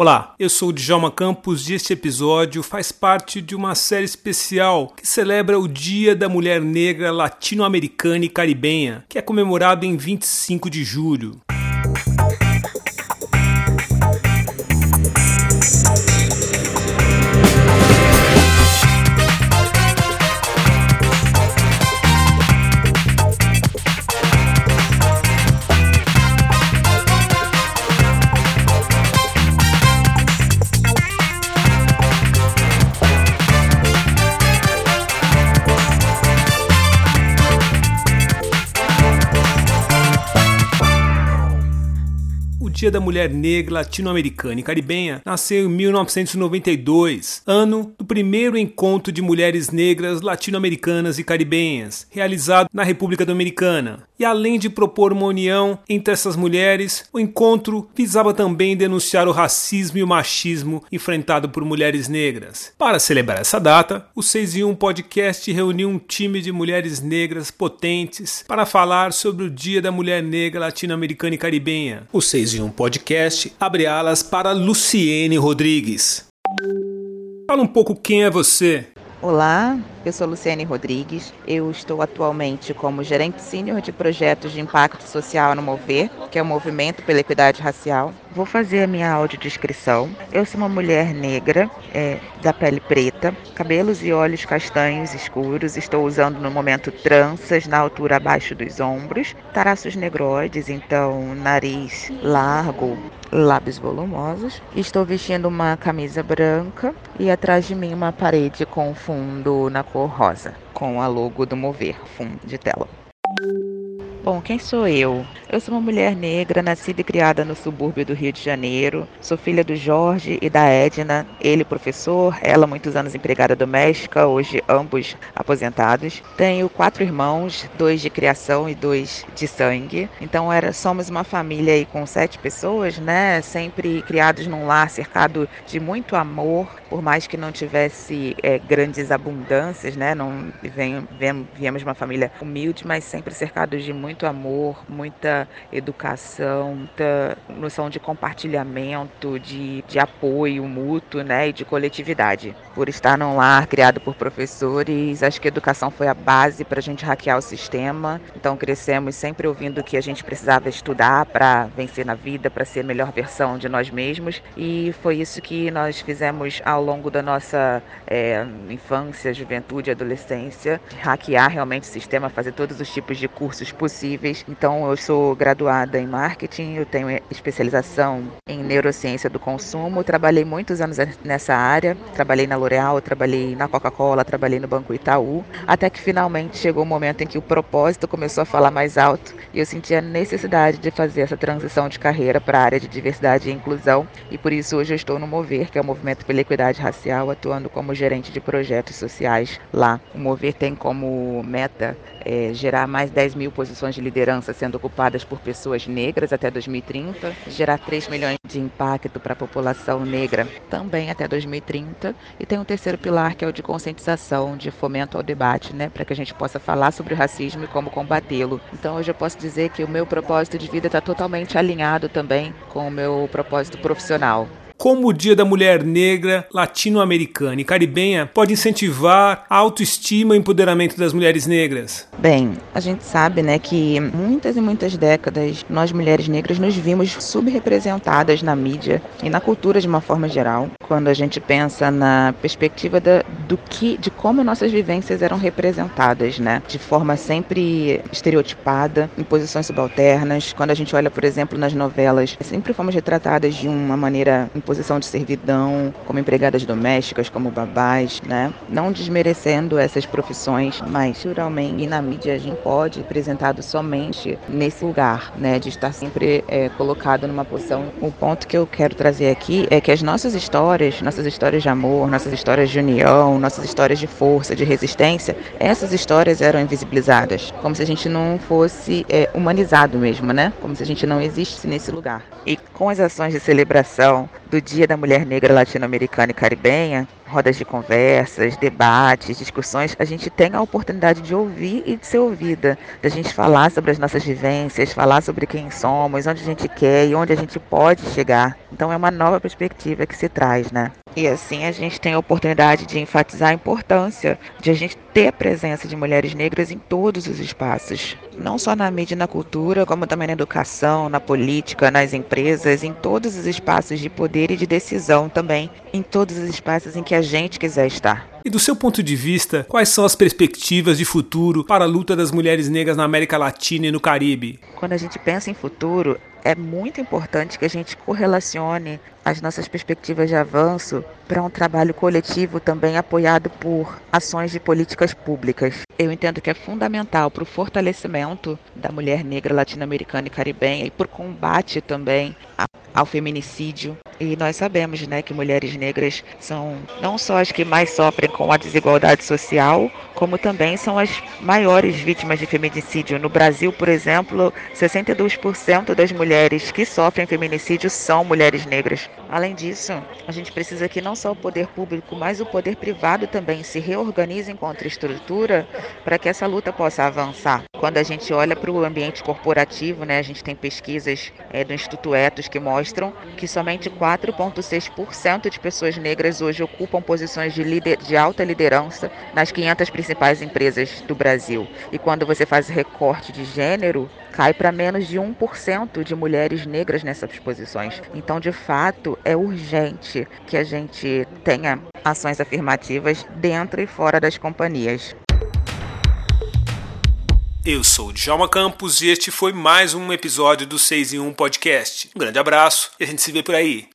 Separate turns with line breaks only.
Olá, eu sou o Djalma Campos e este episódio faz parte de uma série especial que celebra o Dia da Mulher Negra Latino-Americana e Caribenha, que é comemorado em 25 de julho. Dia da Mulher Negra Latino-Americana e Caribenha nasceu em 1992, ano do primeiro encontro de mulheres negras latino-americanas e caribenhas, realizado na República Dominicana. E além de propor uma união entre essas mulheres, o encontro visava também denunciar o racismo e o machismo enfrentado por mulheres negras. Para celebrar essa data, o 6 em 1 Podcast reuniu um time de mulheres negras potentes para falar sobre o Dia da Mulher Negra Latino-Americana e Caribenha. O 6 em 1 Podcast abre alas para Luciene Rodrigues. Fala um pouco quem é você.
Olá, eu sou Luciane Rodrigues. Eu estou atualmente como gerente sênior de projetos de impacto social no Mover, que é o Movimento pela Equidade Racial. Vou fazer a minha audiodescrição. Eu sou uma mulher negra, é, da pele preta, cabelos e olhos castanhos escuros. Estou usando no momento tranças na altura abaixo dos ombros, traços negroides, então nariz largo, lábios volumosos. Estou vestindo uma camisa branca e atrás de mim uma parede com fundo na cor rosa, com a logo do Mover, fundo de tela. Bom, quem sou eu? Eu sou uma mulher negra, nascida e criada no subúrbio do Rio de Janeiro. Sou filha do Jorge e da Edna, ele professor, ela muitos anos empregada doméstica, hoje ambos aposentados. Tenho quatro irmãos, dois de criação e dois de sangue. Então era, somos uma família aí com sete pessoas, né? Sempre criados num lar cercado de muito amor, por mais que não tivesse é, grandes abundâncias, né? Não viemos de uma família humilde, mas sempre cercados de muito amor, muita educação, muita noção de compartilhamento, de, de apoio mútuo, né? E de coletividade. Por estar num lar criado por professores, acho que a educação foi a base para a gente hackear o sistema. Então crescemos sempre ouvindo que a gente precisava estudar para vencer na vida, para ser a melhor versão de nós mesmos. E foi isso que nós fizemos ao longo da nossa é, infância, juventude, adolescência, hackear realmente o sistema, fazer todos os tipos de cursos possíveis. Então, eu sou graduada em marketing, eu tenho especialização em neurociência do consumo, trabalhei muitos anos nessa área, trabalhei na L'Oréal, trabalhei na Coca-Cola, trabalhei no Banco Itaú, até que finalmente chegou o um momento em que o propósito começou a falar mais alto e eu senti a necessidade de fazer essa transição de carreira para a área de diversidade e inclusão. E por isso hoje eu estou no Mover, que é o Movimento pela Equidade Racial, atuando como gerente de projetos sociais lá. O Mover tem como meta é, gerar mais 10 mil posições de liderança sendo ocupadas por pessoas negras até 2030, gerar 3 milhões de impacto para a população negra também até 2030, e tem um terceiro pilar que é o de conscientização, de fomento ao debate, né, para que a gente possa falar sobre o racismo e como combatê-lo. Então hoje eu posso dizer que o meu propósito de vida está totalmente alinhado também com o meu propósito profissional
como o Dia da Mulher Negra, Latino-Americana e Caribenha pode incentivar a autoestima e empoderamento das mulheres negras?
Bem, a gente sabe, né, que muitas e muitas décadas nós mulheres negras nos vimos subrepresentadas na mídia e na cultura de uma forma geral. Quando a gente pensa na perspectiva da, do que, de como nossas vivências eram representadas, né, de forma sempre estereotipada, em posições subalternas. Quando a gente olha, por exemplo, nas novelas, sempre fomos retratadas de uma maneira posição de servidão, como empregadas domésticas, como babás, né? Não desmerecendo essas profissões, mas naturalmente e na mídia a gente pode apresentado somente nesse lugar, né? De estar sempre é, colocado numa posição. O ponto que eu quero trazer aqui é que as nossas histórias, nossas histórias de amor, nossas histórias de união, nossas histórias de força, de resistência, essas histórias eram invisibilizadas, como se a gente não fosse é, humanizado mesmo, né? Como se a gente não existisse nesse lugar. E com as ações de celebração do Dia da Mulher Negra Latino-Americana e Caribenha, rodas de conversas, debates, discussões, a gente tem a oportunidade de ouvir e de ser ouvida, da gente falar sobre as nossas vivências, falar sobre quem somos, onde a gente quer e onde a gente pode chegar. Então é uma nova perspectiva que se traz, né? E assim a gente tem a oportunidade de enfatizar a importância de a gente ter a presença de mulheres negras em todos os espaços, não só na mídia e na cultura, como também na educação, na política, nas empresas, em todos os espaços de poder e de decisão também, em todos os espaços em que a gente quiser estar.
E do seu ponto de vista, quais são as perspectivas de futuro para a luta das mulheres negras na América Latina e no Caribe?
Quando a gente pensa em futuro, é muito importante que a gente correlacione as nossas perspectivas de avanço para um trabalho coletivo também apoiado por ações de políticas públicas. Eu entendo que é fundamental para o fortalecimento da mulher negra latino-americana e caribenha e para o combate também ao feminicídio. E nós sabemos né, que mulheres negras são não só as que mais sofrem com a desigualdade social, como também são as maiores vítimas de feminicídio. No Brasil, por exemplo, 62% das mulheres que sofrem feminicídio são mulheres negras. Além disso, a gente precisa que não só o poder público, mas o poder privado também se reorganizem contra a estrutura para que essa luta possa avançar. Quando a gente olha para o ambiente corporativo, né, a gente tem pesquisas é, do Instituto Etos que mostram que somente 4,6% de pessoas negras hoje ocupam posições de, lider, de alta liderança nas 500 principais empresas do Brasil. E quando você faz recorte de gênero, cai para menos de 1% de mulheres negras nessas posições. Então, de fato, é urgente que a gente tenha ações afirmativas dentro e fora das companhias.
Eu sou o Djalma Campos e este foi mais um episódio do 6 em 1 Podcast. Um grande abraço e a gente se vê por aí.